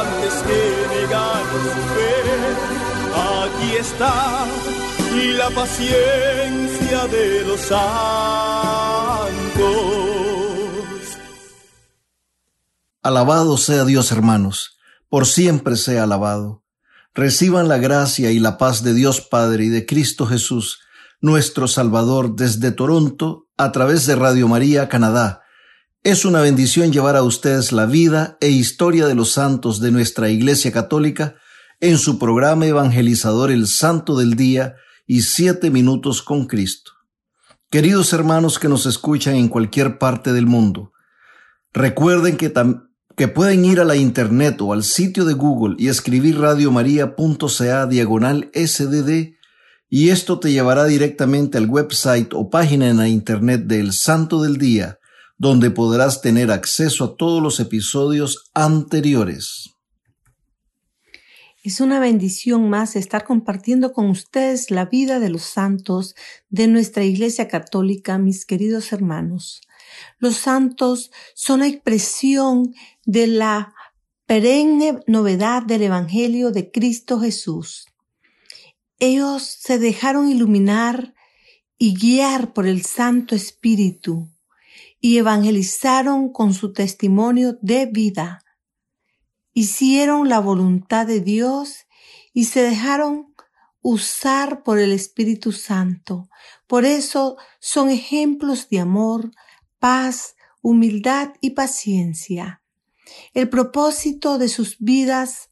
antes que negar su fe. Aquí está la paciencia de los santos. Alabado sea Dios, hermanos, por siempre sea alabado. Reciban la gracia y la paz de Dios Padre y de Cristo Jesús, nuestro Salvador, desde Toronto, a través de Radio María, Canadá. Es una bendición llevar a ustedes la vida e historia de los santos de nuestra Iglesia Católica en su programa evangelizador El Santo del Día y Siete Minutos con Cristo. Queridos hermanos que nos escuchan en cualquier parte del mundo, recuerden que, que pueden ir a la internet o al sitio de Google y escribir radiomaria.ca diagonal sdd y esto te llevará directamente al website o página en la internet del Santo del Día, donde podrás tener acceso a todos los episodios anteriores. Es una bendición más estar compartiendo con ustedes la vida de los santos de nuestra Iglesia Católica, mis queridos hermanos. Los santos son la expresión de la perenne novedad del Evangelio de Cristo Jesús. Ellos se dejaron iluminar y guiar por el Santo Espíritu y evangelizaron con su testimonio de vida hicieron la voluntad de Dios y se dejaron usar por el Espíritu Santo. Por eso son ejemplos de amor, paz, humildad y paciencia. El propósito de sus vidas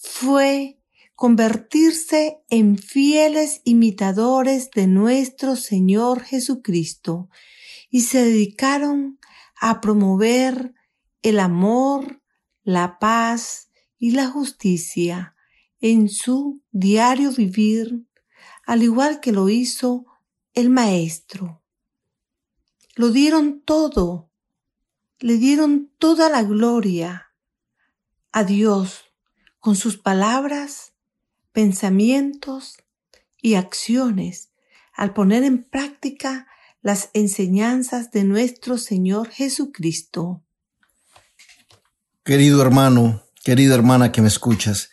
fue convertirse en fieles imitadores de nuestro Señor Jesucristo y se dedicaron a promover el amor, la paz y la justicia en su diario vivir, al igual que lo hizo el Maestro. Lo dieron todo, le dieron toda la gloria a Dios con sus palabras, pensamientos y acciones al poner en práctica las enseñanzas de nuestro Señor Jesucristo. Querido hermano, querida hermana que me escuchas,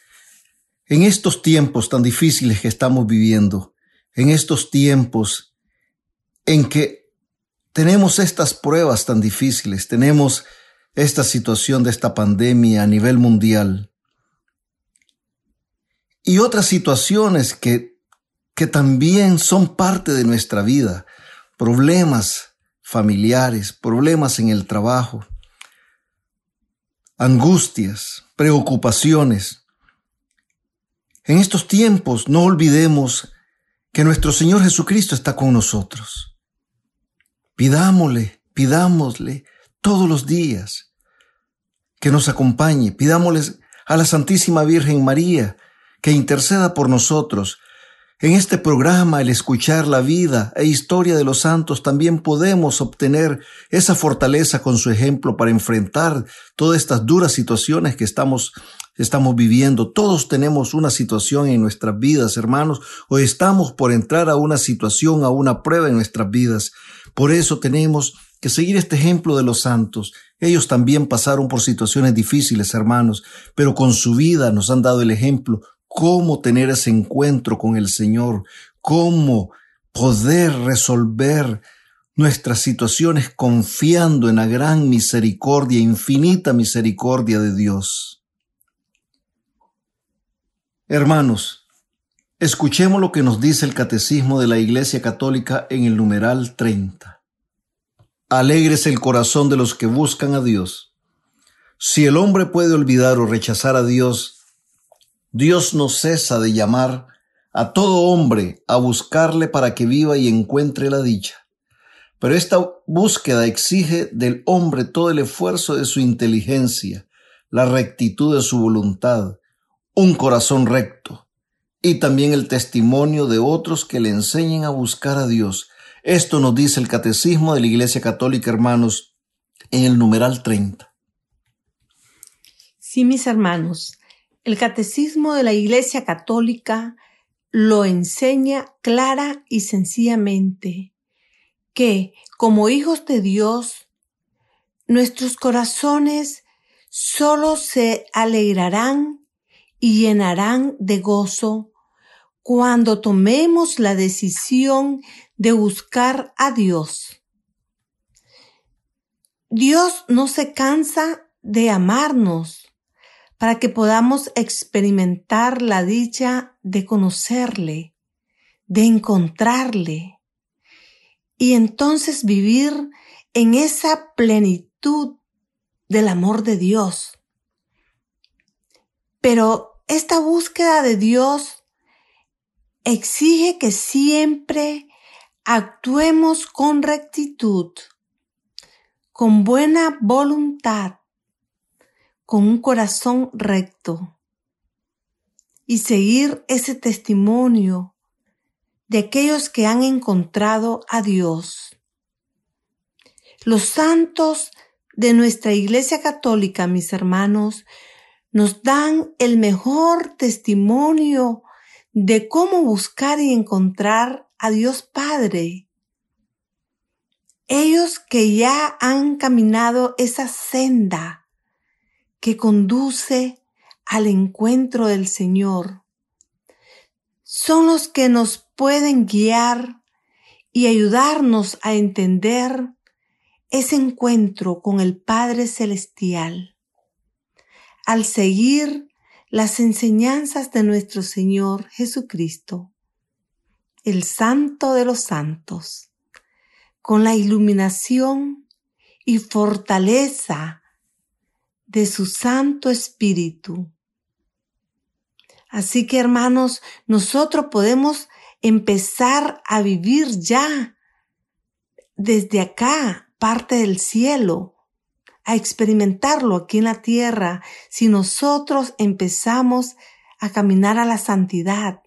en estos tiempos tan difíciles que estamos viviendo, en estos tiempos en que tenemos estas pruebas tan difíciles, tenemos esta situación de esta pandemia a nivel mundial y otras situaciones que, que también son parte de nuestra vida, problemas familiares, problemas en el trabajo, angustias, preocupaciones. En estos tiempos no olvidemos que nuestro Señor Jesucristo está con nosotros. Pidámosle, pidámosle todos los días que nos acompañe, pidámosle a la Santísima Virgen María que interceda por nosotros en este programa, el escuchar la vida e historia de los santos, también podemos obtener esa fortaleza con su ejemplo para enfrentar todas estas duras situaciones que estamos, estamos viviendo. Todos tenemos una situación en nuestras vidas, hermanos, o estamos por entrar a una situación, a una prueba en nuestras vidas. Por eso tenemos que seguir este ejemplo de los santos. Ellos también pasaron por situaciones difíciles, hermanos, pero con su vida nos han dado el ejemplo cómo tener ese encuentro con el Señor, cómo poder resolver nuestras situaciones confiando en la gran misericordia, infinita misericordia de Dios. Hermanos, escuchemos lo que nos dice el Catecismo de la Iglesia Católica en el numeral 30. Alegres el corazón de los que buscan a Dios. Si el hombre puede olvidar o rechazar a Dios, Dios no cesa de llamar a todo hombre a buscarle para que viva y encuentre la dicha. Pero esta búsqueda exige del hombre todo el esfuerzo de su inteligencia, la rectitud de su voluntad, un corazón recto y también el testimonio de otros que le enseñen a buscar a Dios. Esto nos dice el Catecismo de la Iglesia Católica, hermanos, en el numeral 30. Sí, mis hermanos, el Catecismo de la Iglesia Católica lo enseña clara y sencillamente que, como hijos de Dios, nuestros corazones solo se alegrarán y llenarán de gozo cuando tomemos la decisión de buscar a Dios. Dios no se cansa de amarnos para que podamos experimentar la dicha de conocerle, de encontrarle y entonces vivir en esa plenitud del amor de Dios. Pero esta búsqueda de Dios exige que siempre actuemos con rectitud, con buena voluntad, con un corazón recto y seguir ese testimonio de aquellos que han encontrado a Dios. Los santos de nuestra Iglesia Católica, mis hermanos, nos dan el mejor testimonio de cómo buscar y encontrar a Dios Padre. Ellos que ya han caminado esa senda que conduce al encuentro del Señor, son los que nos pueden guiar y ayudarnos a entender ese encuentro con el Padre Celestial. Al seguir las enseñanzas de nuestro Señor Jesucristo, el Santo de los Santos, con la iluminación y fortaleza de su Santo Espíritu. Así que hermanos, nosotros podemos empezar a vivir ya desde acá, parte del cielo, a experimentarlo aquí en la tierra si nosotros empezamos a caminar a la santidad,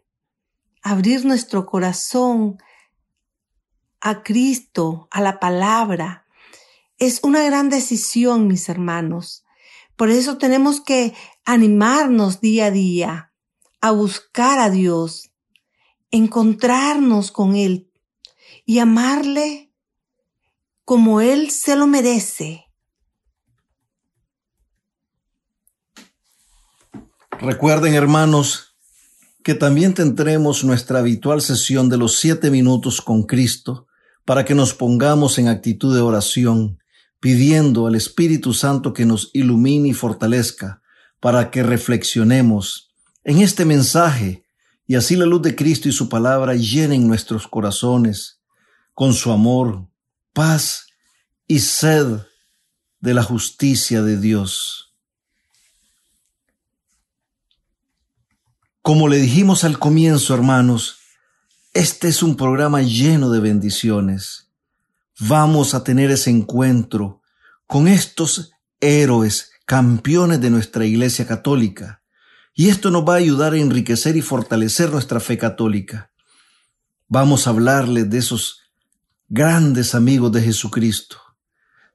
abrir nuestro corazón a Cristo, a la palabra. Es una gran decisión, mis hermanos. Por eso tenemos que animarnos día a día a buscar a Dios, encontrarnos con Él y amarle como Él se lo merece. Recuerden, hermanos, que también tendremos nuestra habitual sesión de los siete minutos con Cristo para que nos pongamos en actitud de oración, pidiendo al Espíritu Santo que nos ilumine y fortalezca para que reflexionemos en este mensaje y así la luz de Cristo y su palabra llenen nuestros corazones con su amor, paz y sed de la justicia de Dios. Como le dijimos al comienzo, hermanos, este es un programa lleno de bendiciones. Vamos a tener ese encuentro con estos héroes, campeones de nuestra Iglesia Católica. Y esto nos va a ayudar a enriquecer y fortalecer nuestra fe católica. Vamos a hablarles de esos grandes amigos de Jesucristo,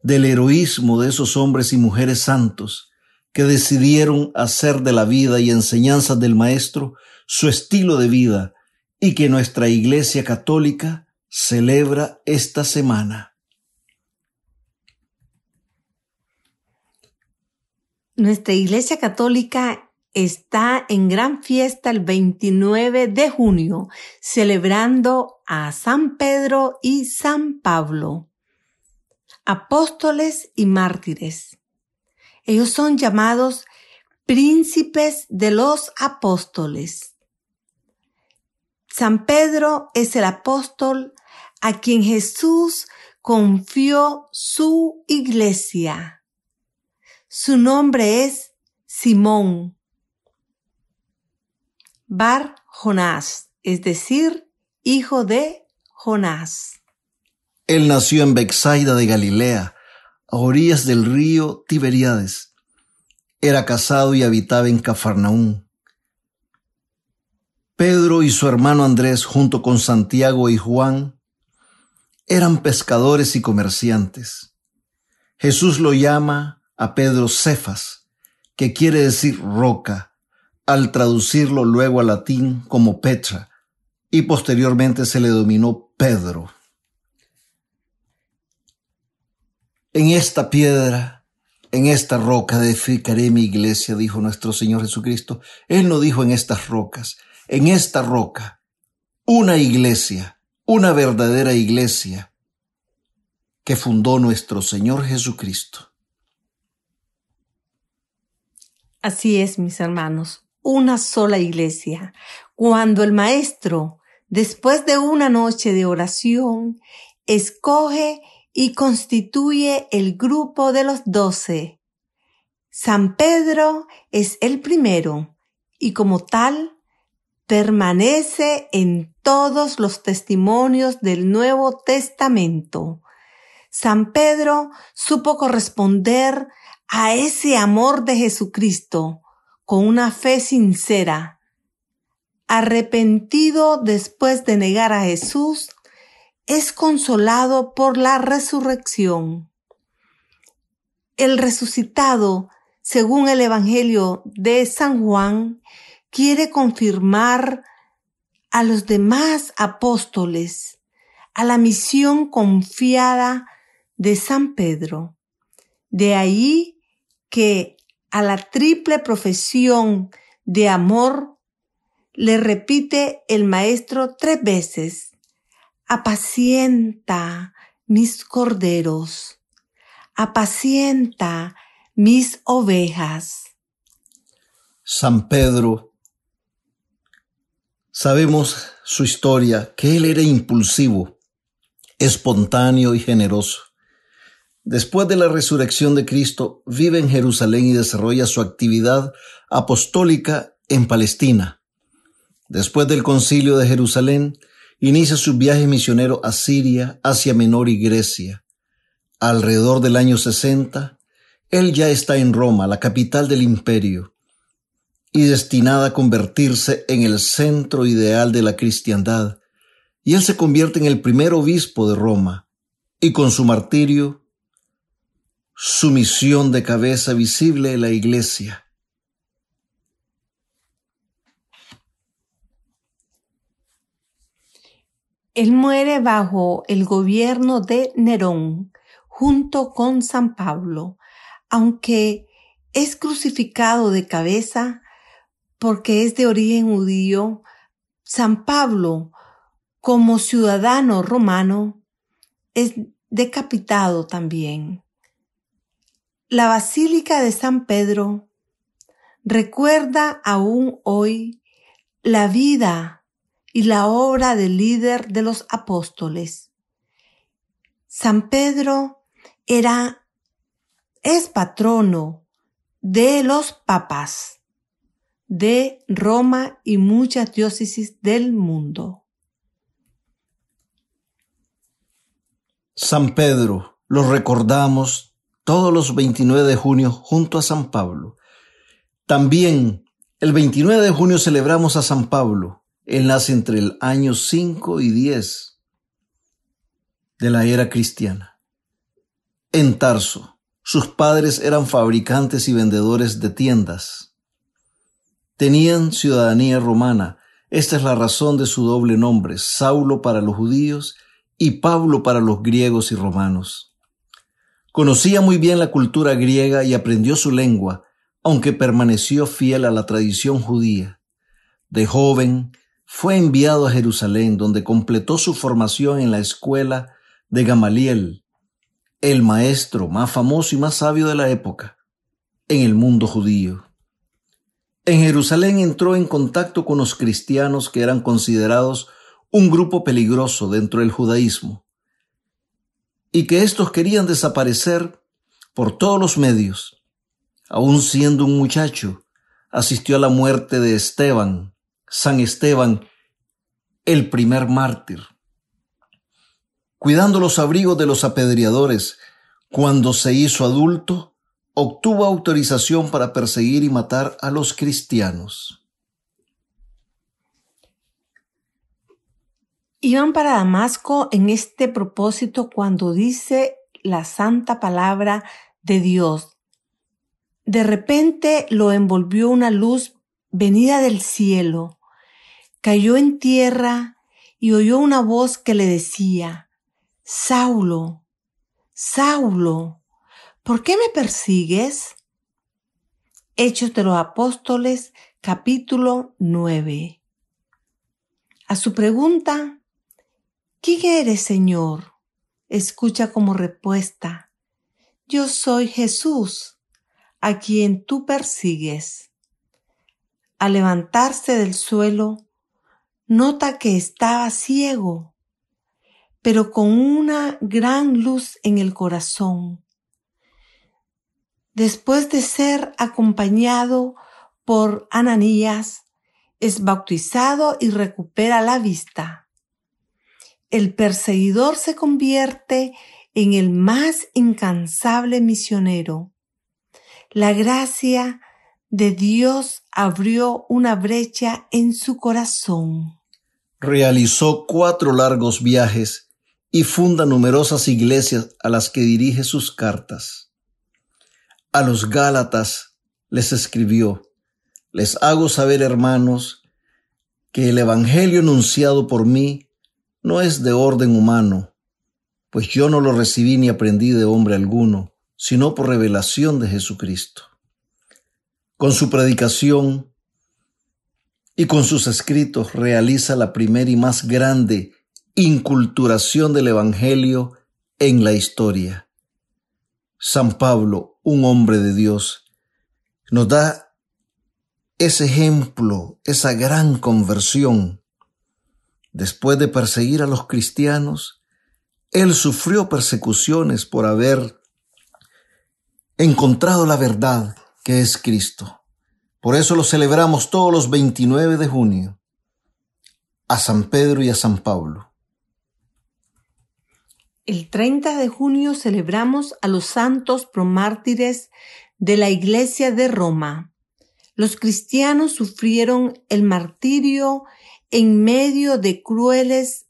del heroísmo de esos hombres y mujeres santos que decidieron hacer de la vida y enseñanzas del Maestro su estilo de vida y que nuestra Iglesia Católica celebra esta semana. Nuestra Iglesia Católica está en gran fiesta el 29 de junio, celebrando a San Pedro y San Pablo, apóstoles y mártires. Ellos son llamados príncipes de los apóstoles. San Pedro es el apóstol a quien Jesús confió su iglesia. Su nombre es Simón Bar Jonás, es decir, hijo de Jonás. Él nació en Bexaida de Galilea, a orillas del río Tiberíades. Era casado y habitaba en Cafarnaún. Pedro y su hermano Andrés, junto con Santiago y Juan, eran pescadores y comerciantes. Jesús lo llama a Pedro Cefas, que quiere decir roca, al traducirlo luego al latín como Petra, y posteriormente se le dominó Pedro. En esta piedra, en esta roca edificaré mi iglesia, dijo nuestro Señor Jesucristo. Él no dijo en estas rocas, en esta roca, una iglesia, una verdadera iglesia que fundó nuestro Señor Jesucristo. Así es, mis hermanos, una sola iglesia. Cuando el Maestro, después de una noche de oración, escoge y constituye el grupo de los doce. San Pedro es el primero y como tal permanece en todos los testimonios del Nuevo Testamento. San Pedro supo corresponder a ese amor de Jesucristo con una fe sincera. Arrepentido después de negar a Jesús, es consolado por la resurrección. El resucitado, según el Evangelio de San Juan, quiere confirmar a los demás apóstoles a la misión confiada de San Pedro. De ahí que a la triple profesión de amor le repite el maestro tres veces apacienta mis corderos, apacienta mis ovejas. San Pedro, sabemos su historia, que él era impulsivo, espontáneo y generoso. Después de la resurrección de Cristo, vive en Jerusalén y desarrolla su actividad apostólica en Palestina. Después del concilio de Jerusalén, inicia su viaje misionero a Siria, Asia Menor y Grecia. Alrededor del año 60, él ya está en Roma, la capital del imperio, y destinada a convertirse en el centro ideal de la cristiandad, y él se convierte en el primer obispo de Roma, y con su martirio, su misión de cabeza visible en la iglesia. Él muere bajo el gobierno de Nerón, junto con San Pablo, aunque es crucificado de cabeza porque es de origen judío, San Pablo, como ciudadano romano, es decapitado también. La Basílica de San Pedro recuerda aún hoy la vida y la obra del líder de los apóstoles. San Pedro era, es patrono de los papas de Roma y muchas diócesis del mundo. San Pedro lo recordamos todos los 29 de junio junto a San Pablo. También el 29 de junio celebramos a San Pablo, él nace entre el año 5 y 10 de la era cristiana. En Tarso, sus padres eran fabricantes y vendedores de tiendas. Tenían ciudadanía romana. Esta es la razón de su doble nombre, Saulo para los judíos y Pablo para los griegos y romanos. Conocía muy bien la cultura griega y aprendió su lengua, aunque permaneció fiel a la tradición judía. De joven fue enviado a Jerusalén, donde completó su formación en la escuela de Gamaliel, el maestro más famoso y más sabio de la época en el mundo judío. En Jerusalén entró en contacto con los cristianos que eran considerados un grupo peligroso dentro del judaísmo y que estos querían desaparecer por todos los medios. Aún siendo un muchacho, asistió a la muerte de Esteban, San Esteban, el primer mártir. Cuidando los abrigos de los apedreadores, cuando se hizo adulto, obtuvo autorización para perseguir y matar a los cristianos. Iban para Damasco en este propósito cuando dice la santa palabra de Dios. De repente lo envolvió una luz venida del cielo. Cayó en tierra y oyó una voz que le decía, Saulo, Saulo, ¿por qué me persigues? Hechos de los Apóstoles, capítulo 9. A su pregunta, ¿quién eres, Señor? Escucha como respuesta, yo soy Jesús, a quien tú persigues. Al levantarse del suelo, nota que estaba ciego, pero con una gran luz en el corazón. Después de ser acompañado por Ananías, es bautizado y recupera la vista. El perseguidor se convierte en el más incansable misionero. La gracia de Dios abrió una brecha en su corazón. Realizó cuatro largos viajes y funda numerosas iglesias a las que dirige sus cartas. A los Gálatas les escribió, les hago saber, hermanos, que el Evangelio enunciado por mí no es de orden humano, pues yo no lo recibí ni aprendí de hombre alguno, sino por revelación de Jesucristo. Con su predicación y con sus escritos realiza la primera y más grande inculturación del Evangelio en la historia. San Pablo, un hombre de Dios, nos da ese ejemplo, esa gran conversión. Después de perseguir a los cristianos, él sufrió persecuciones por haber encontrado la verdad que es Cristo. Por eso lo celebramos todos los 29 de junio, a San Pedro y a San Pablo. El 30 de junio celebramos a los santos promártires de la Iglesia de Roma. Los cristianos sufrieron el martirio en medio de crueles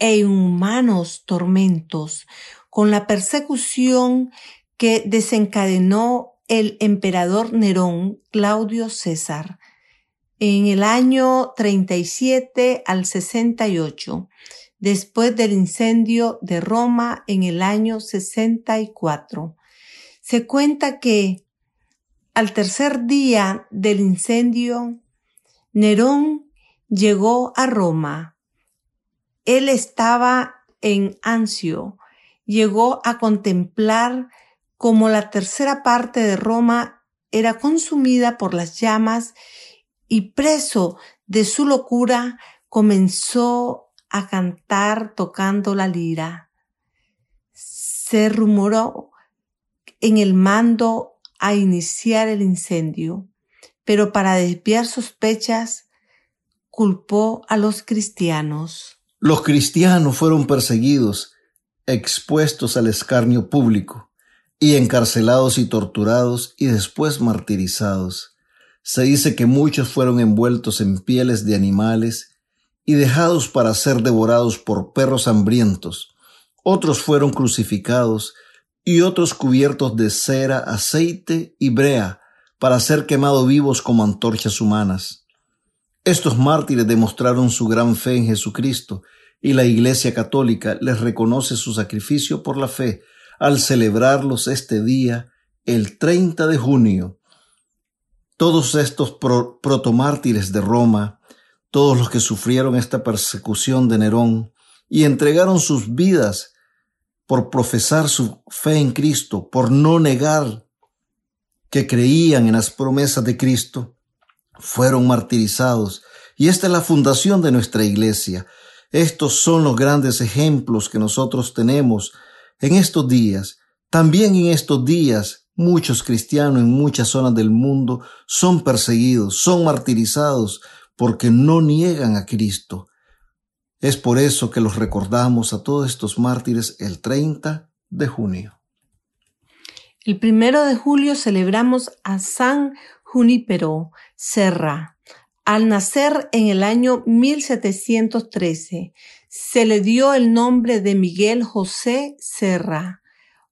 e inhumanos tormentos, con la persecución que desencadenó el emperador Nerón Claudio César en el año 37 al 68 después del incendio de Roma en el año 64. Se cuenta que al tercer día del incendio, Nerón llegó a Roma. Él estaba en Anzio, llegó a contemplar cómo la tercera parte de Roma era consumida por las llamas y preso de su locura comenzó a cantar tocando la lira. Se rumoró en el mando a iniciar el incendio, pero para desviar sospechas culpó a los cristianos. Los cristianos fueron perseguidos, expuestos al escarnio público, y encarcelados y torturados y después martirizados. Se dice que muchos fueron envueltos en pieles de animales y dejados para ser devorados por perros hambrientos. Otros fueron crucificados y otros cubiertos de cera, aceite y brea para ser quemados vivos como antorchas humanas. Estos mártires demostraron su gran fe en Jesucristo y la Iglesia Católica les reconoce su sacrificio por la fe al celebrarlos este día, el 30 de junio. Todos estos protomártires de Roma todos los que sufrieron esta persecución de Nerón y entregaron sus vidas por profesar su fe en Cristo, por no negar que creían en las promesas de Cristo, fueron martirizados. Y esta es la fundación de nuestra iglesia. Estos son los grandes ejemplos que nosotros tenemos en estos días. También en estos días muchos cristianos en muchas zonas del mundo son perseguidos, son martirizados porque no niegan a Cristo. Es por eso que los recordamos a todos estos mártires el 30 de junio. El primero de julio celebramos a San Junípero Serra. Al nacer en el año 1713, se le dio el nombre de Miguel José Serra.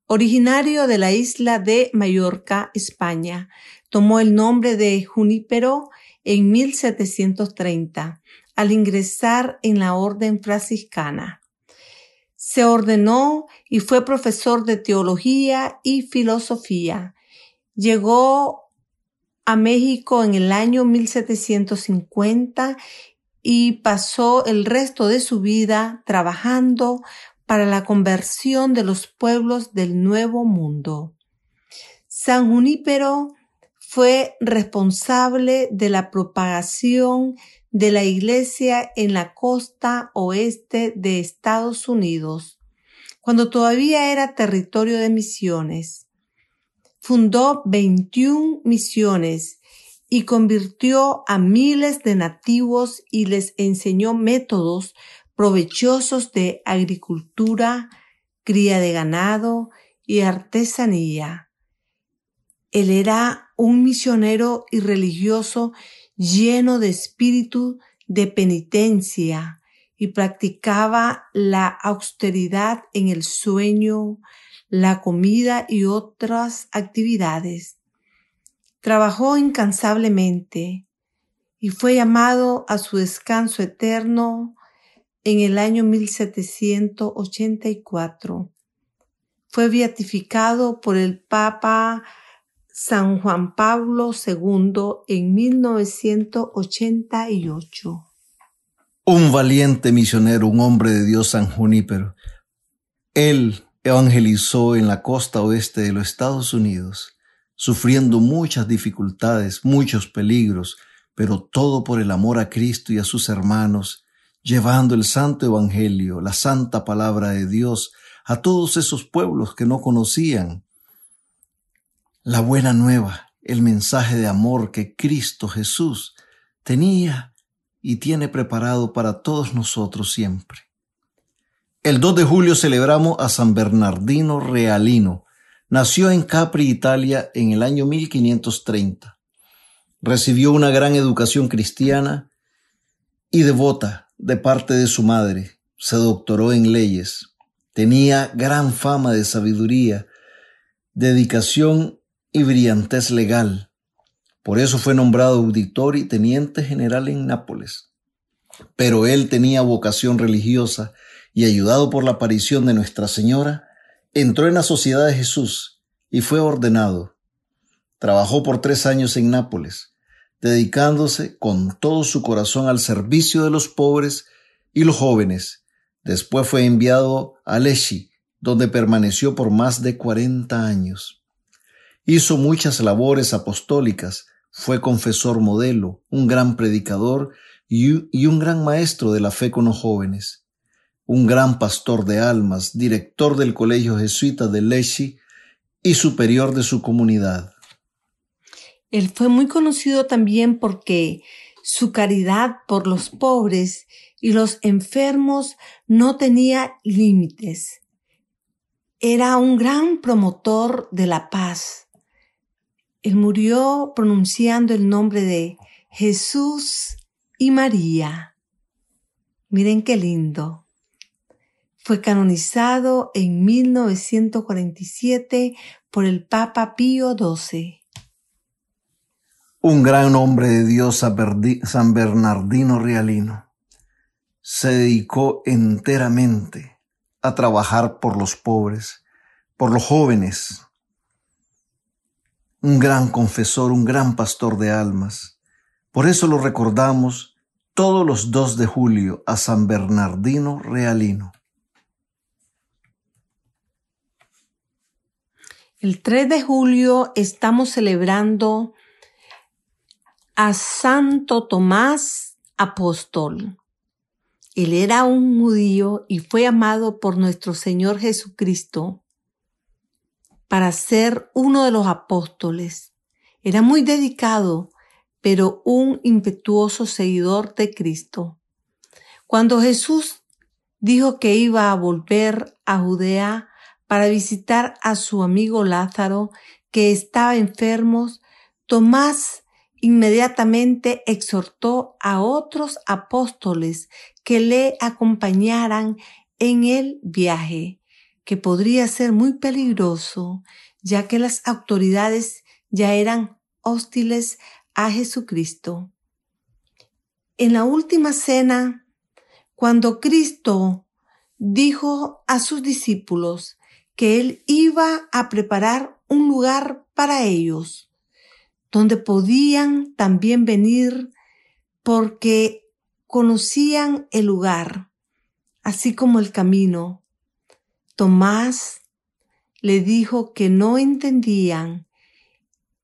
Originario de la isla de Mallorca, España, tomó el nombre de Junípero en 1730 al ingresar en la orden franciscana. Se ordenó y fue profesor de teología y filosofía. Llegó a México en el año 1750 y pasó el resto de su vida trabajando para la conversión de los pueblos del Nuevo Mundo. San Junípero fue responsable de la propagación de la Iglesia en la costa oeste de Estados Unidos, cuando todavía era territorio de misiones. Fundó 21 misiones y convirtió a miles de nativos y les enseñó métodos provechosos de agricultura, cría de ganado y artesanía. Él era un misionero y religioso lleno de espíritu de penitencia y practicaba la austeridad en el sueño, la comida y otras actividades. Trabajó incansablemente y fue llamado a su descanso eterno en el año 1784. Fue beatificado por el Papa San Juan Pablo II en 1988. Un valiente misionero, un hombre de Dios San Junípero. Él evangelizó en la costa oeste de los Estados Unidos, sufriendo muchas dificultades, muchos peligros, pero todo por el amor a Cristo y a sus hermanos, llevando el santo evangelio, la santa palabra de Dios a todos esos pueblos que no conocían la buena nueva, el mensaje de amor que Cristo Jesús tenía y tiene preparado para todos nosotros siempre. El 2 de julio celebramos a San Bernardino Realino. Nació en Capri, Italia, en el año 1530. Recibió una gran educación cristiana y devota de parte de su madre. Se doctoró en leyes. Tenía gran fama de sabiduría, dedicación y brillantez legal. Por eso fue nombrado auditor y teniente general en Nápoles. Pero él tenía vocación religiosa y ayudado por la aparición de Nuestra Señora, entró en la Sociedad de Jesús y fue ordenado. Trabajó por tres años en Nápoles, dedicándose con todo su corazón al servicio de los pobres y los jóvenes. Después fue enviado a Leschi, donde permaneció por más de cuarenta años. Hizo muchas labores apostólicas, fue confesor modelo, un gran predicador y, un gran maestro de la fe con los jóvenes, un gran pastor de almas, director del Colegio Jesuita de Lechi y superior de su comunidad. Él fue muy conocido también porque su caridad por los pobres y los enfermos no tenía límites. Era un gran promotor de la paz él murió pronunciando el nombre de Jesús y María. Miren qué lindo. Fue canonizado en 1947 por el Papa Pío XII. Un gran hombre de Dios, San Bernardino Realino, se dedicó enteramente a trabajar por los pobres, por los jóvenes, un gran confesor, un gran pastor de almas. Por eso lo recordamos todos los 2 de julio a San Bernardino Realino. El 3 de julio estamos celebrando a Santo Tomás Apóstol. Él era un judío y fue amado por nuestro Señor Jesucristo para ser uno de los apóstoles. Era muy dedicado, pero un impetuoso seguidor de Cristo. Cuando Jesús dijo que iba a volver a Judea para visitar a su amigo Lázaro, que estaba enfermo, Tomás inmediatamente exhortó a otros apóstoles que le acompañaran en el viaje, que podría ser muy peligroso, ya que las autoridades ya eran hostiles a Jesucristo. En la última cena, cuando Cristo dijo a sus discípulos que Él iba a preparar un lugar para ellos, donde podían también venir porque conocían el lugar, así como el camino. Tomás le dijo que no entendían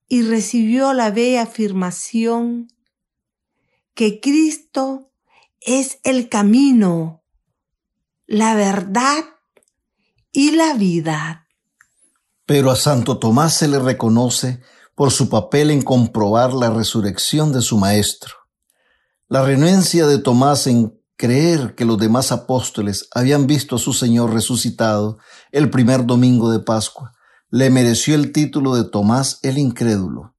y recibió la bella afirmación que Cristo es el camino, la verdad y la vida. Pero a Santo Tomás se le reconoce por su papel en comprobar la resurrección de su Maestro. La renuencia de Tomás en creer que los demás apóstoles habían visto a su Señor resucitado el primer domingo de Pascua le mereció el título de Tomás el Incrédulo.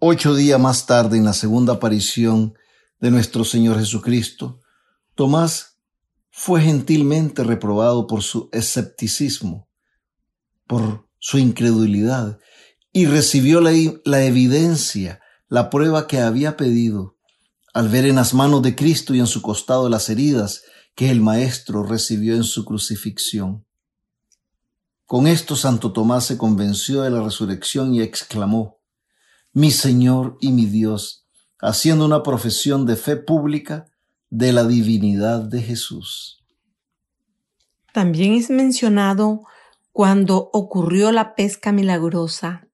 Ocho días más tarde, en la segunda aparición de nuestro Señor Jesucristo, Tomás fue gentilmente reprobado por su escepticismo, por su incredulidad, y recibió la, evidencia, la prueba que había pedido al ver en las manos de Cristo y en su costado las heridas que el Maestro recibió en su crucifixión. Con esto Santo Tomás se convenció de la resurrección y exclamó, Mi Señor y mi Dios, haciendo una profesión de fe pública de la divinidad de Jesús. También es mencionado cuando ocurrió la pesca milagrosa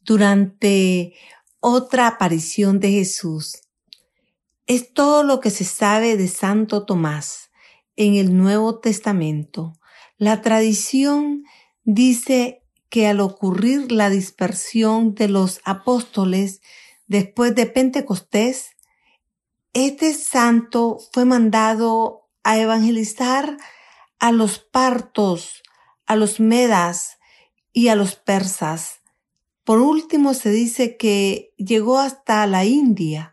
durante otra aparición de Jesús es todo lo que se sabe de Santo Tomás en el Nuevo Testamento. La tradición dice que al ocurrir la dispersión de los apóstoles después de Pentecostés, este santo fue mandado a evangelizar a los partos, a los medas y a los persas. Por último se dice que llegó hasta la India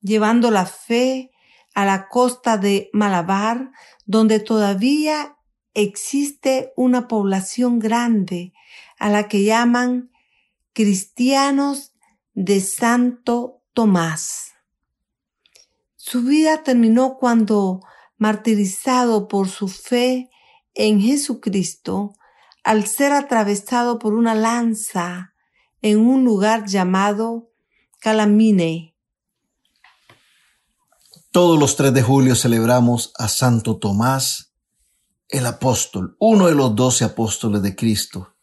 llevando la fe a la costa de Malabar, donde todavía existe una población grande a la que llaman cristianos de Santo Tomás. Su vida terminó cuando, martirizado por su fe en Jesucristo, al ser atravesado por una lanza en un lugar llamado Calamine, todos los 3 de julio celebramos a Santo Tomás, el apóstol, uno de los doce apóstoles de Cristo.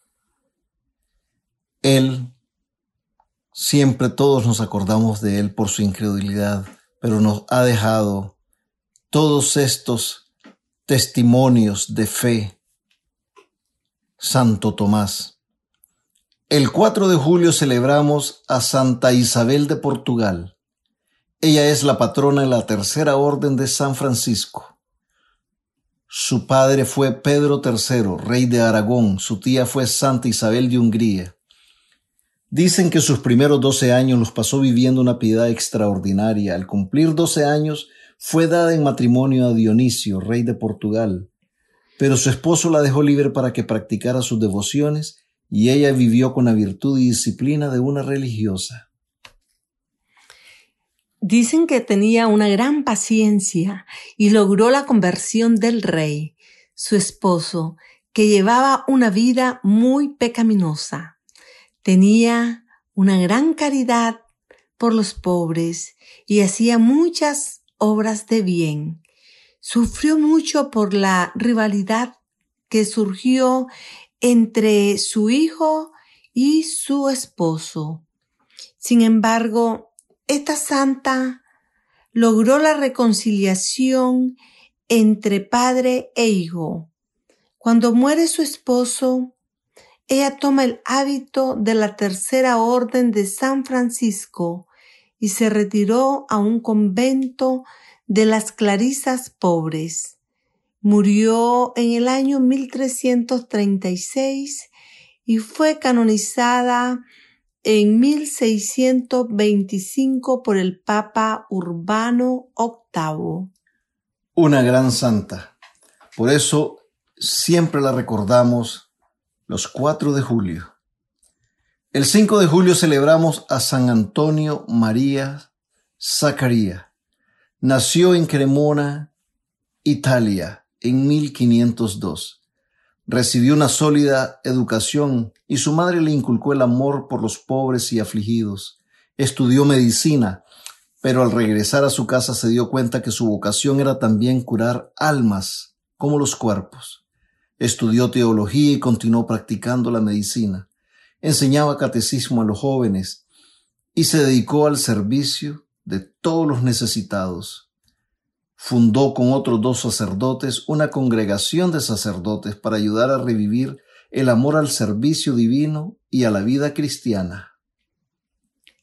Él, siempre todos nos acordamos de Él por su incredulidad, pero nos ha dejado todos estos testimonios de fe. Santo Tomás. El 4 de julio celebramos a Santa Isabel de Portugal ella es la patrona de la Tercera Orden de San Francisco. Su padre fue Pedro III, rey de Aragón, su tía fue Santa Isabel de Hungría. Dicen que sus primeros doce años los pasó viviendo una piedad extraordinaria. Al cumplir doce años fue dada en matrimonio a Dionisio, rey de Portugal, pero su esposo la dejó libre para que practicara sus devociones y ella vivió con la virtud y disciplina de una religiosa. Dicen que tenía una gran paciencia y logró la conversión del rey, su esposo, que llevaba una vida muy pecaminosa. Tenía una gran caridad por los pobres y hacía muchas obras de bien. Sufrió mucho por la rivalidad que surgió entre su hijo y su esposo. Sin embargo, Esta santa logró la reconciliación entre padre e hijo. Cuando muere su esposo, ella toma el hábito de la tercera orden de San Francisco y se retiró a un convento de las Clarisas pobres. Murió en el año 1336 y fue canonizada en 1625 por el Papa Urbano VIII. Una gran santa. Por eso siempre la recordamos los 4 de julio. El 5 de julio celebramos a San Antonio María Zacaría. Nació en Cremona, Italia, en 1502. Recibió una sólida educación y su madre le inculcó el amor por los pobres y afligidos. Estudió medicina, pero al regresar a su casa se dio cuenta que su vocación era también curar almas como los cuerpos. Estudió teología y continuó practicando la medicina. Enseñaba catecismo a los jóvenes y se dedicó al servicio de todos los necesitados fundó con otros dos sacerdotes una congregación de sacerdotes para ayudar a revivir el amor al servicio divino y a la vida cristiana.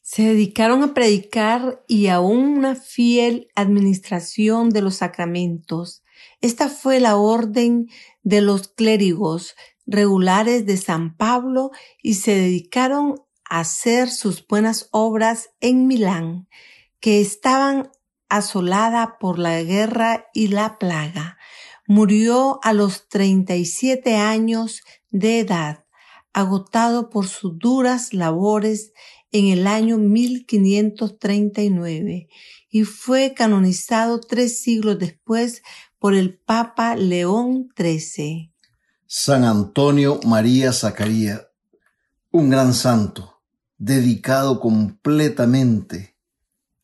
Se dedicaron a predicar y a una fiel administración de los sacramentos. Esta fue la orden de los clérigos regulares de San Pablo y se dedicaron a hacer sus buenas obras en Milán, que estaban asolada por la guerra y la plaga. Murió a los 37 años de edad, agotado por sus duras labores en el año 1539 y fue canonizado tres siglos después por el Papa León XIII. San Antonio María Zacaría, un gran santo, dedicado completamente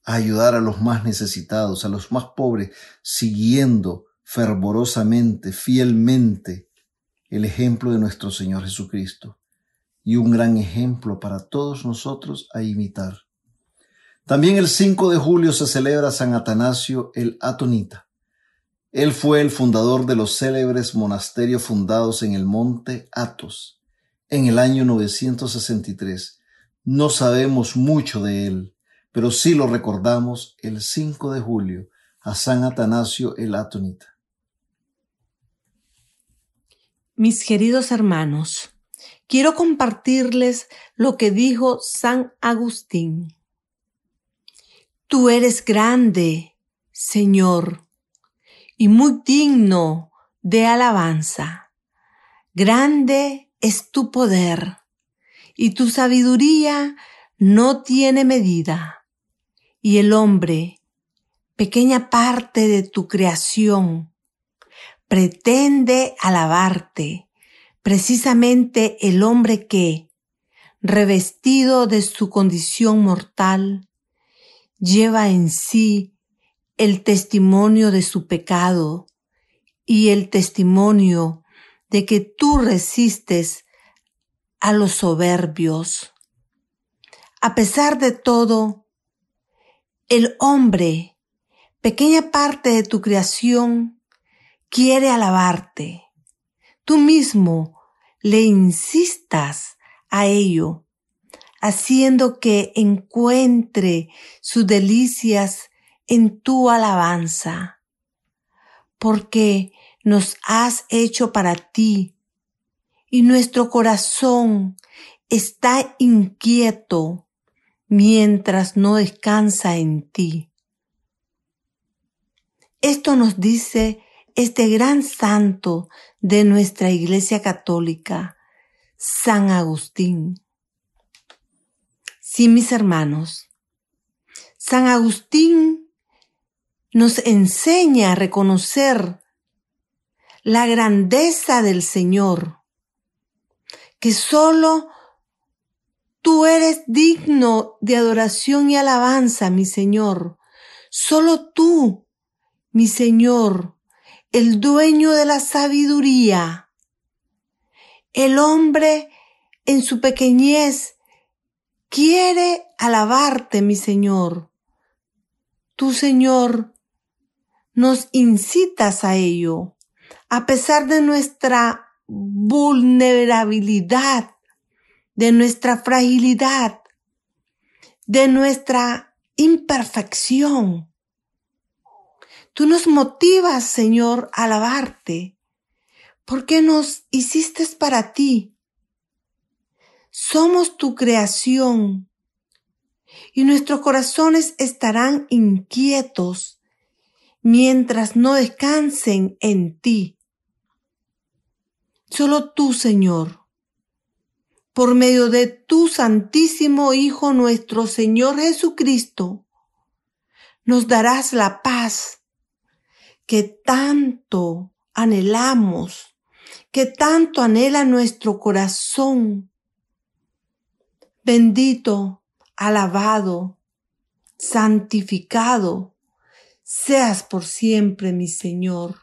ayudar a los más necesitados, a los más pobres, siguiendo fervorosamente, fielmente el ejemplo de nuestro Señor Jesucristo y un gran ejemplo para todos nosotros a imitar. También el 5 de julio se celebra San Atanasio el Atonita. Él fue el fundador de los célebres monasterios fundados en el monte Athos en el año 963. No sabemos mucho de él, pero sí lo recordamos el 5 de julio a San Atanasio el Atonita. Mis queridos hermanos, quiero compartirles lo que dijo San Agustín. Tú eres grande, Señor, y muy digno de alabanza. Grande es tu poder, y tu sabiduría no tiene medida y el hombre, pequeña parte de tu creación, pretende alabarte, precisamente el hombre que, revestido de su condición mortal, lleva en sí el testimonio de su pecado y el testimonio de que tú resistes a los soberbios. A pesar de todo, el hombre, pequeña parte de tu creación, quiere alabarte. Tú mismo le insistas a ello, haciendo que encuentre sus delicias en tu alabanza, porque nos has hecho para ti y nuestro corazón está inquieto mientras no descansa en ti. Esto nos dice este gran santo de nuestra Iglesia Católica, San Agustín. Sí, mis hermanos, San Agustín nos enseña a reconocer la grandeza del Señor, que solo Tú eres digno de adoración y alabanza, mi Señor. Solo tú, mi Señor, el dueño de la sabiduría. El hombre en su pequeñez quiere alabarte, mi Señor. tú, Señor, nos incitas a ello, a pesar de nuestra vulnerabilidad, de nuestra fragilidad, de nuestra imperfección. Tú nos motivas, Señor, a alabarte, porque nos hiciste para ti. Somos tu creación y nuestros corazones estarán inquietos mientras no descansen en ti. Solo tú, Señor, por medio de tu Santísimo Hijo nuestro Señor Jesucristo, nos darás la paz que tanto anhelamos, que tanto anhela nuestro corazón. Bendito, alabado, santificado seas por siempre, mi Señor.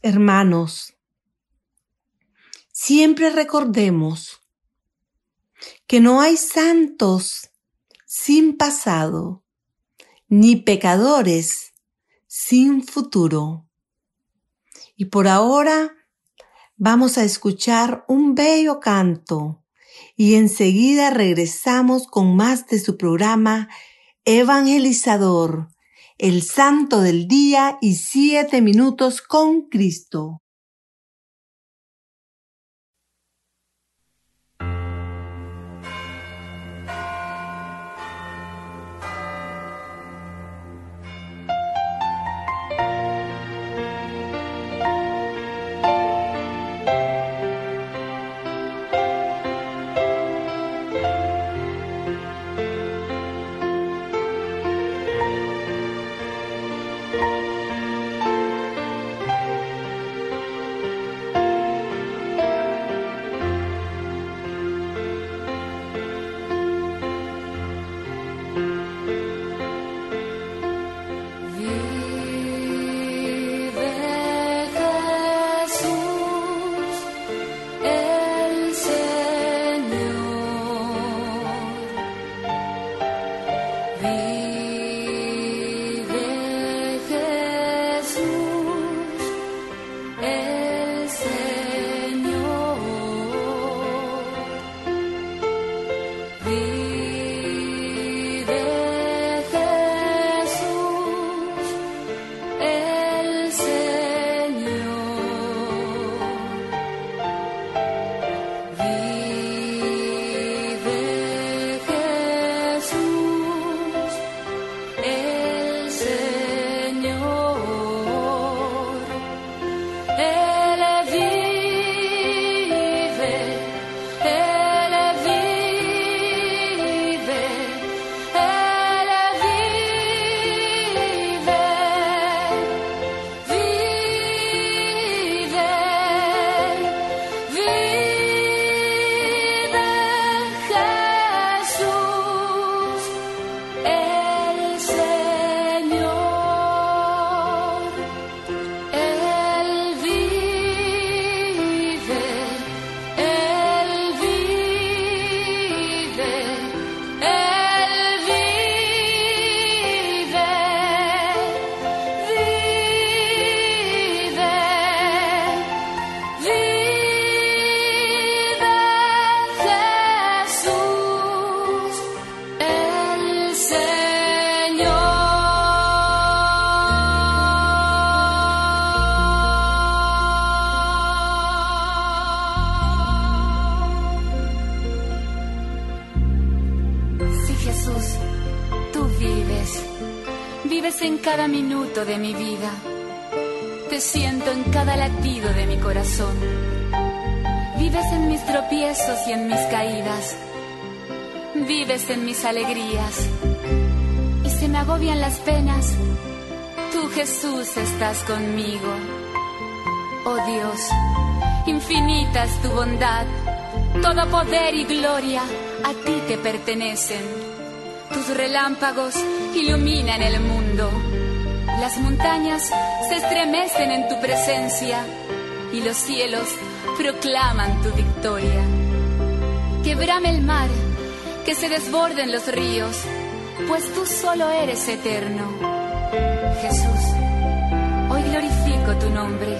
Hermanos, siempre recordemos que no hay santos sin pasado, ni pecadores sin futuro. Y por ahora vamos a escuchar un bello canto y enseguida regresamos con más de su programa Evangelizador, el Santo del Día y siete minutos con Cristo. De mi vida. Te siento en cada latido de mi corazón. Vives en mis tropiezos y en mis caídas. Vives en mis alegrías. Y se me agobian las penas. Tú Jesús estás conmigo. Oh Dios, infinita es tu bondad. Todo poder y gloria a ti te pertenecen. Tus relámpagos iluminan el mundo las montañas se estremecen en tu presencia y los cielos proclaman tu victoria. que brame el mar, que se desborden los ríos, pues tú solo eres eterno. Jesús, hoy glorifico tu nombre,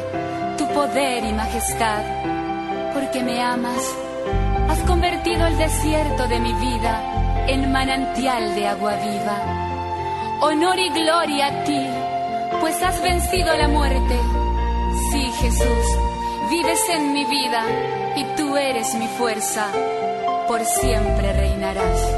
tu poder y majestad, porque me amas. Has convertido el desierto de mi vida en manantial de agua viva. Honor y gloria a ti, pues has vencido la muerte. Sí, Jesús, vives en mi vida y tú eres mi fuerza por siempre reinarás.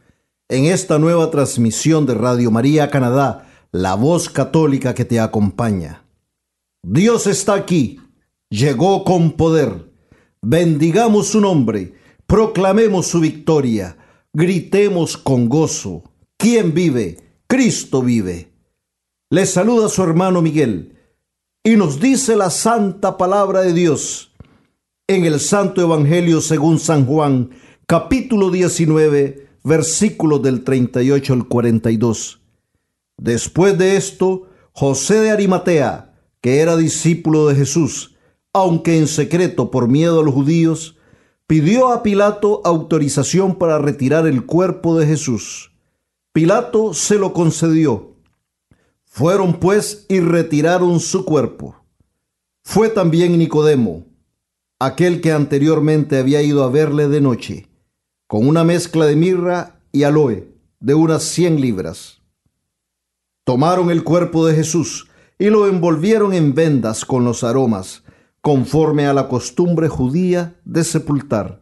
en esta nueva transmisión de Radio María Canadá, la voz católica que te acompaña. Dios está aquí, llegó con poder. Bendigamos su nombre, proclamemos su victoria, gritemos con gozo. ¿Quién vive? Cristo vive. Le saluda su hermano Miguel y nos dice la santa palabra de Dios en el Santo Evangelio según San Juan, capítulo 19, versículos del 38 al 42. Después de esto, José de Arimatea, que era discípulo de Jesús, aunque en secreto por miedo a los judíos, pidió a Pilato autorización para retirar el cuerpo de Jesús. Pilato se lo concedió. Fueron pues y retiraron su cuerpo. Fue también Nicodemo, aquel que anteriormente había ido a verle de noche con una mezcla de mirra y aloe de unas cien libras. Tomaron el cuerpo de Jesús y lo envolvieron en vendas con los aromas, conforme a la costumbre judía de sepultar.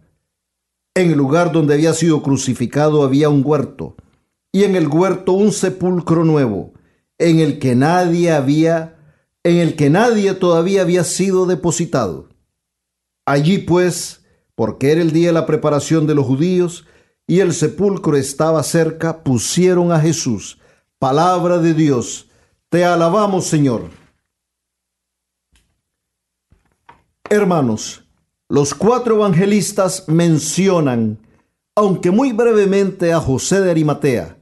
En el lugar donde había sido crucificado había un huerto, y en el huerto un sepulcro nuevo, en el que nadie había, en el que nadie todavía había sido depositado. Allí pues porque era el día de la preparación de los judíos y el sepulcro estaba cerca, pusieron a Jesús. Palabra de Dios. Te alabamos, Señor. Hermanos, los cuatro evangelistas mencionan, aunque muy brevemente, a José de Arimatea,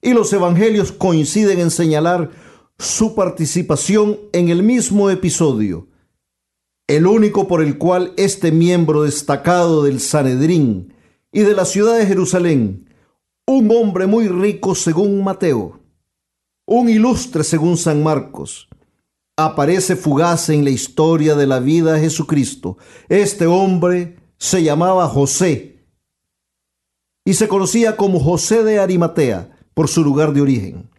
y los evangelios coinciden en señalar su participación en el mismo episodio el único por el cual este miembro destacado del Sanedrín y de la ciudad de Jerusalén un hombre muy rico según Mateo, un ilustre según San Marcos, aparece fugaz en la historia de la vida de Jesucristo. Este hombre se llamaba José y se conocía como José de Arimatea por su lugar de origen.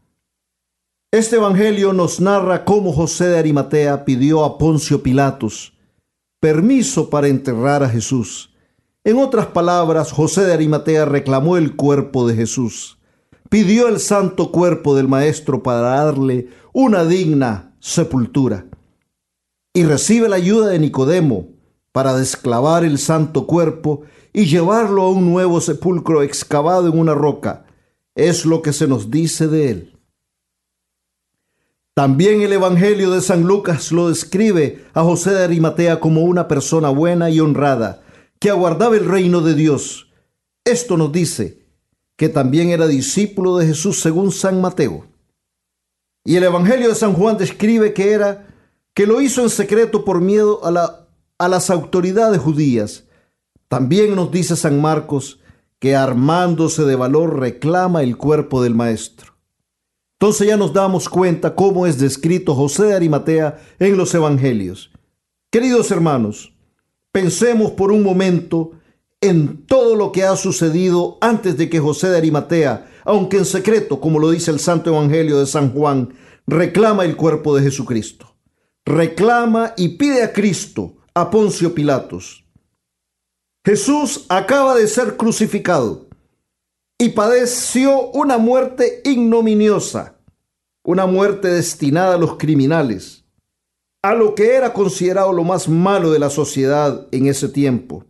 Este Evangelio nos narra cómo José de Arimatea pidió a Poncio Pilatos permiso para enterrar a Jesús. En otras palabras, José de Arimatea reclamó el cuerpo de Jesús, pidió el santo cuerpo del Maestro para darle una digna sepultura y recibe la ayuda de Nicodemo para desclavar el santo cuerpo y llevarlo a un nuevo sepulcro excavado en una roca. Es lo que se nos dice de él. También el Evangelio de San Lucas lo describe a José de Arimatea como una persona buena y honrada, que aguardaba el reino de Dios. Esto nos dice que también era discípulo de Jesús según San Mateo. Y el Evangelio de San Juan describe que era que lo hizo en secreto por miedo a, la, a las autoridades judías. También nos dice San Marcos que armándose de valor reclama el cuerpo del maestro. Entonces ya nos damos cuenta cómo es descrito José de Arimatea en los Evangelios. Queridos hermanos, pensemos por un momento en todo lo que ha sucedido antes de que José de Arimatea, aunque en secreto, como lo dice el Santo Evangelio de San Juan, reclama el cuerpo de Jesucristo. Reclama y pide a Cristo, a Poncio Pilatos. Jesús acaba de ser crucificado y padeció una muerte ignominiosa, una muerte destinada a los criminales, a lo que era considerado lo más malo de la sociedad en ese tiempo.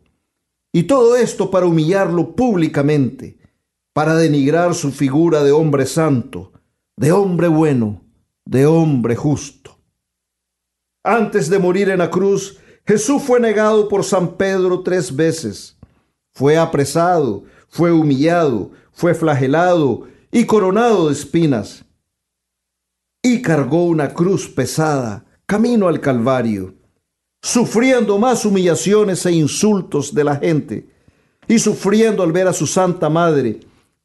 Y todo esto para humillarlo públicamente, para denigrar su figura de hombre santo, de hombre bueno, de hombre justo. Antes de morir en la cruz, Jesús fue negado por San Pedro tres veces. Fue apresado, fue humillado, fue flagelado y coronado de espinas, y cargó una cruz pesada camino al Calvario, sufriendo más humillaciones e insultos de la gente, y sufriendo al ver a su Santa Madre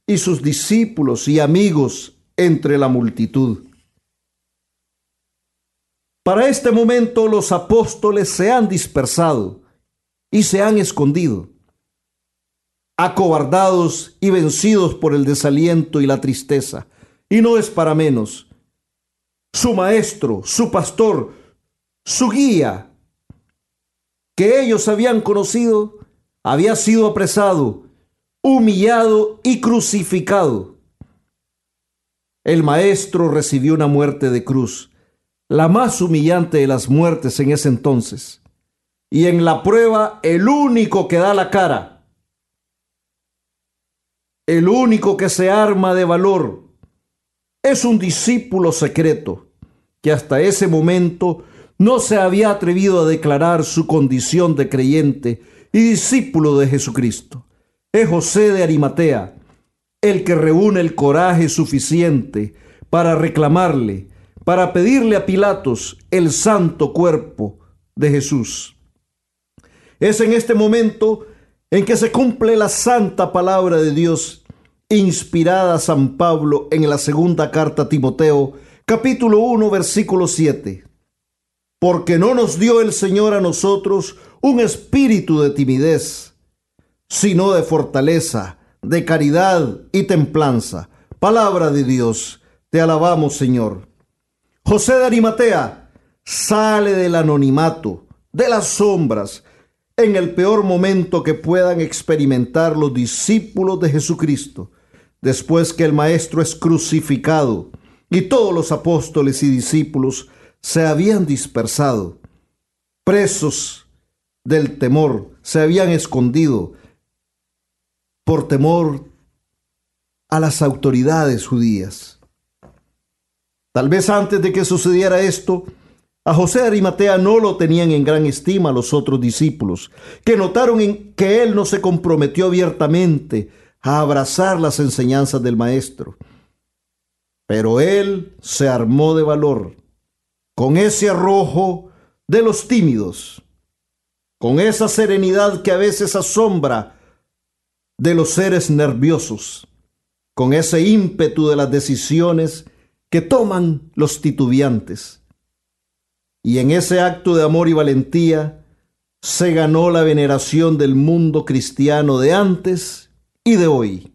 y sus discípulos y amigos entre la multitud. Para este momento los apóstoles se han dispersado y se han escondido acobardados y vencidos por el desaliento y la tristeza. Y no es para menos. Su maestro, su pastor, su guía, que ellos habían conocido, había sido apresado, humillado y crucificado. El maestro recibió una muerte de cruz, la más humillante de las muertes en ese entonces. Y en la prueba, el único que da la cara el único que se arma de valor, es un discípulo secreto que hasta ese momento no se había atrevido a declarar su condición de creyente y discípulo de Jesucristo. Es José de Arimatea, el que reúne el coraje suficiente para reclamarle, para pedirle a Pilatos el santo cuerpo de Jesús. Es en este momento en que se cumple la santa palabra de Dios inspirada a San Pablo en la segunda carta a Timoteo, capítulo 1, versículo 7. Porque no nos dio el Señor a nosotros un espíritu de timidez, sino de fortaleza, de caridad y templanza. Palabra de Dios, te alabamos Señor. José de Arimatea sale del anonimato, de las sombras, en el peor momento que puedan experimentar los discípulos de Jesucristo, después que el Maestro es crucificado y todos los apóstoles y discípulos se habían dispersado, presos del temor, se habían escondido por temor a las autoridades judías. Tal vez antes de que sucediera esto, a José Arimatea no lo tenían en gran estima los otros discípulos, que notaron que él no se comprometió abiertamente a abrazar las enseñanzas del Maestro. Pero él se armó de valor, con ese arrojo de los tímidos, con esa serenidad que a veces asombra de los seres nerviosos. con ese ímpetu de las decisiones que toman los titubeantes. Y en ese acto de amor y valentía se ganó la veneración del mundo cristiano de antes y de hoy.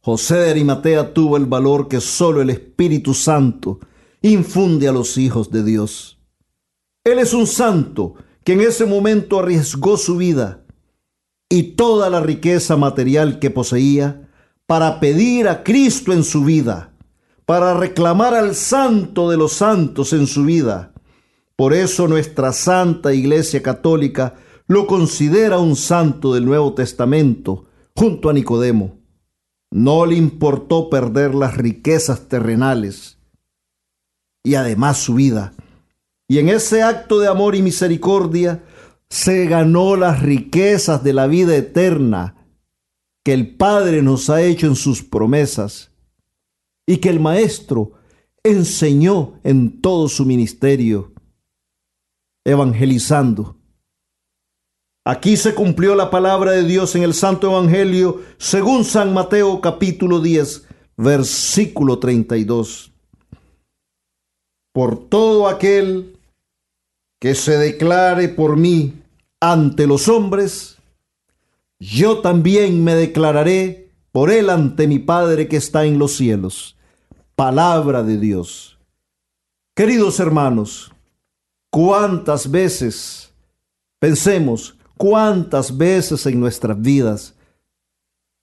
José de Arimatea tuvo el valor que solo el Espíritu Santo infunde a los hijos de Dios. Él es un santo que en ese momento arriesgó su vida y toda la riqueza material que poseía para pedir a Cristo en su vida, para reclamar al santo de los santos en su vida. Por eso nuestra Santa Iglesia Católica lo considera un santo del Nuevo Testamento, junto a Nicodemo. No le importó perder las riquezas terrenales y además su vida. Y en ese acto de amor y misericordia se ganó las riquezas de la vida eterna que el Padre nos ha hecho en sus promesas y que el Maestro enseñó en todo su ministerio, evangelizando. Aquí se cumplió la palabra de Dios en el Santo Evangelio según San Mateo capítulo 10, versículo 32. Por todo aquel que se declare por mí ante los hombres, yo también me declararé por él ante mi Padre que está en los cielos. Palabra de Dios. Queridos hermanos, cuántas veces, pensemos, cuántas veces en nuestras vidas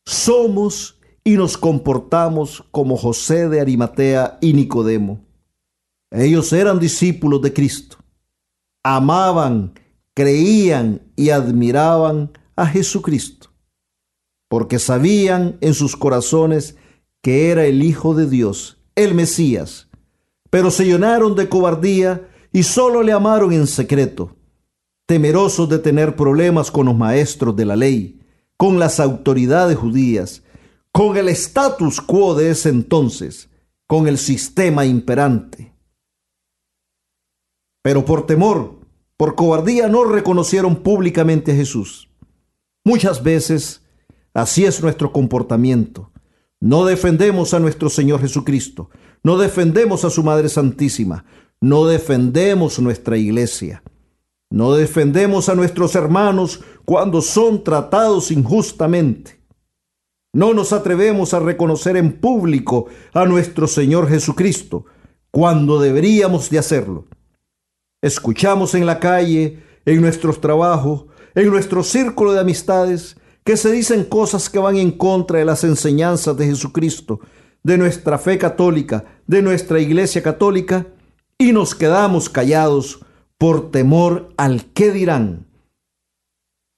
somos y nos comportamos como José de Arimatea y Nicodemo. Ellos eran discípulos de Cristo, amaban, creían y admiraban a Jesucristo, porque sabían en sus corazones que era el Hijo de Dios, el Mesías, pero se llenaron de cobardía y solo le amaron en secreto, temerosos de tener problemas con los maestros de la ley, con las autoridades judías, con el status quo de ese entonces, con el sistema imperante. Pero por temor, por cobardía no reconocieron públicamente a Jesús. Muchas veces así es nuestro comportamiento. No defendemos a nuestro Señor Jesucristo, no defendemos a su Madre Santísima, no defendemos nuestra iglesia, no defendemos a nuestros hermanos cuando son tratados injustamente. No nos atrevemos a reconocer en público a nuestro Señor Jesucristo cuando deberíamos de hacerlo. Escuchamos en la calle, en nuestros trabajos, en nuestro círculo de amistades, que se dicen cosas que van en contra de las enseñanzas de Jesucristo, de nuestra fe católica, de nuestra iglesia católica, y nos quedamos callados por temor al qué dirán,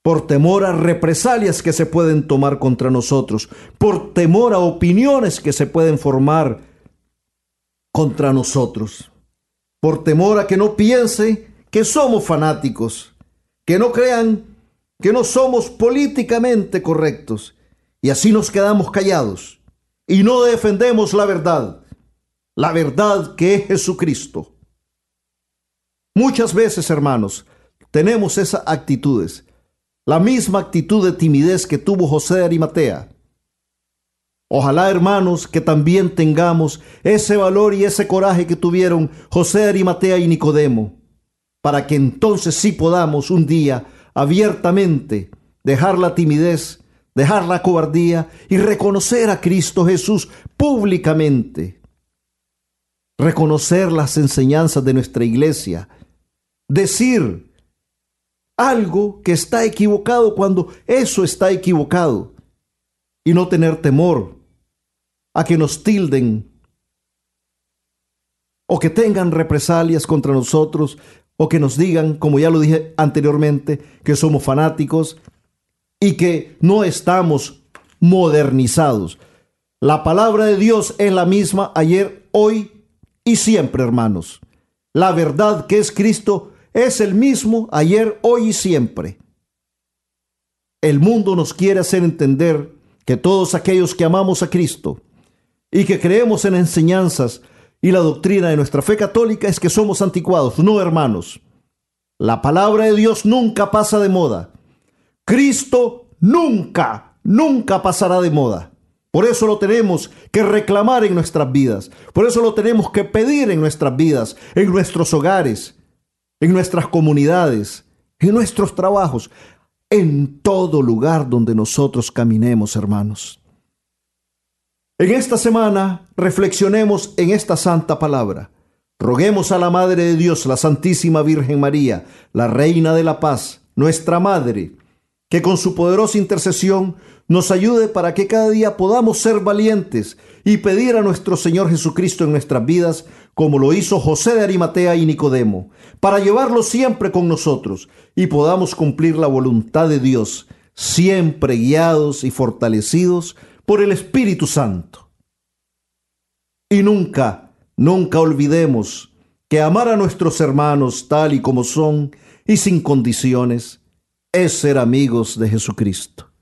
por temor a represalias que se pueden tomar contra nosotros, por temor a opiniones que se pueden formar contra nosotros por temor a que no piense que somos fanáticos, que no crean que no somos políticamente correctos. Y así nos quedamos callados y no defendemos la verdad, la verdad que es Jesucristo. Muchas veces, hermanos, tenemos esas actitudes, la misma actitud de timidez que tuvo José de Arimatea Ojalá, hermanos, que también tengamos ese valor y ese coraje que tuvieron José Arimatea y Nicodemo, para que entonces sí podamos un día abiertamente dejar la timidez, dejar la cobardía y reconocer a Cristo Jesús públicamente. Reconocer las enseñanzas de nuestra iglesia. Decir algo que está equivocado cuando eso está equivocado. Y no tener temor a que nos tilden o que tengan represalias contra nosotros o que nos digan, como ya lo dije anteriormente, que somos fanáticos y que no estamos modernizados. La palabra de Dios es la misma ayer, hoy y siempre, hermanos. La verdad que es Cristo es el mismo ayer, hoy y siempre. El mundo nos quiere hacer entender que todos aquellos que amamos a Cristo, y que creemos en enseñanzas y la doctrina de nuestra fe católica es que somos anticuados. No, hermanos. La palabra de Dios nunca pasa de moda. Cristo nunca, nunca pasará de moda. Por eso lo tenemos que reclamar en nuestras vidas. Por eso lo tenemos que pedir en nuestras vidas, en nuestros hogares, en nuestras comunidades, en nuestros trabajos, en todo lugar donde nosotros caminemos, hermanos. En esta semana reflexionemos en esta santa palabra. Roguemos a la Madre de Dios, la Santísima Virgen María, la Reina de la Paz, nuestra Madre, que con su poderosa intercesión nos ayude para que cada día podamos ser valientes y pedir a nuestro Señor Jesucristo en nuestras vidas, como lo hizo José de Arimatea y Nicodemo, para llevarlo siempre con nosotros y podamos cumplir la voluntad de Dios, siempre guiados y fortalecidos por el Espíritu Santo. Y nunca, nunca olvidemos que amar a nuestros hermanos tal y como son y sin condiciones es ser amigos de Jesucristo.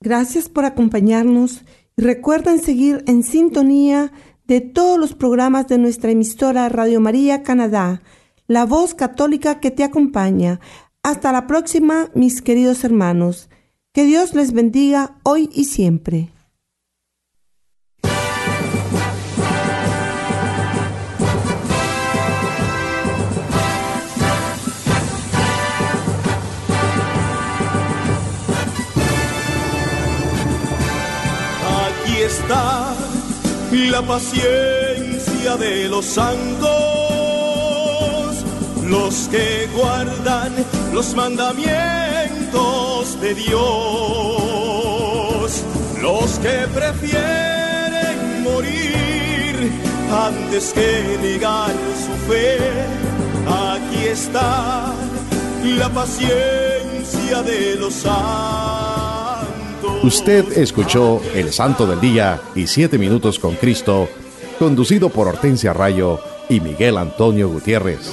Gracias por acompañarnos y recuerden seguir en sintonía de todos los programas de nuestra emisora Radio María Canadá, la voz católica que te acompaña. Hasta la próxima, mis queridos hermanos. Que Dios les bendiga hoy y siempre. está la paciencia de los santos, los que guardan los mandamientos de Dios, los que prefieren morir antes que negar su fe. Aquí está la paciencia de los santos. Usted escuchó El Santo del Día y Siete Minutos con Cristo, conducido por Hortensia Rayo y Miguel Antonio Gutiérrez,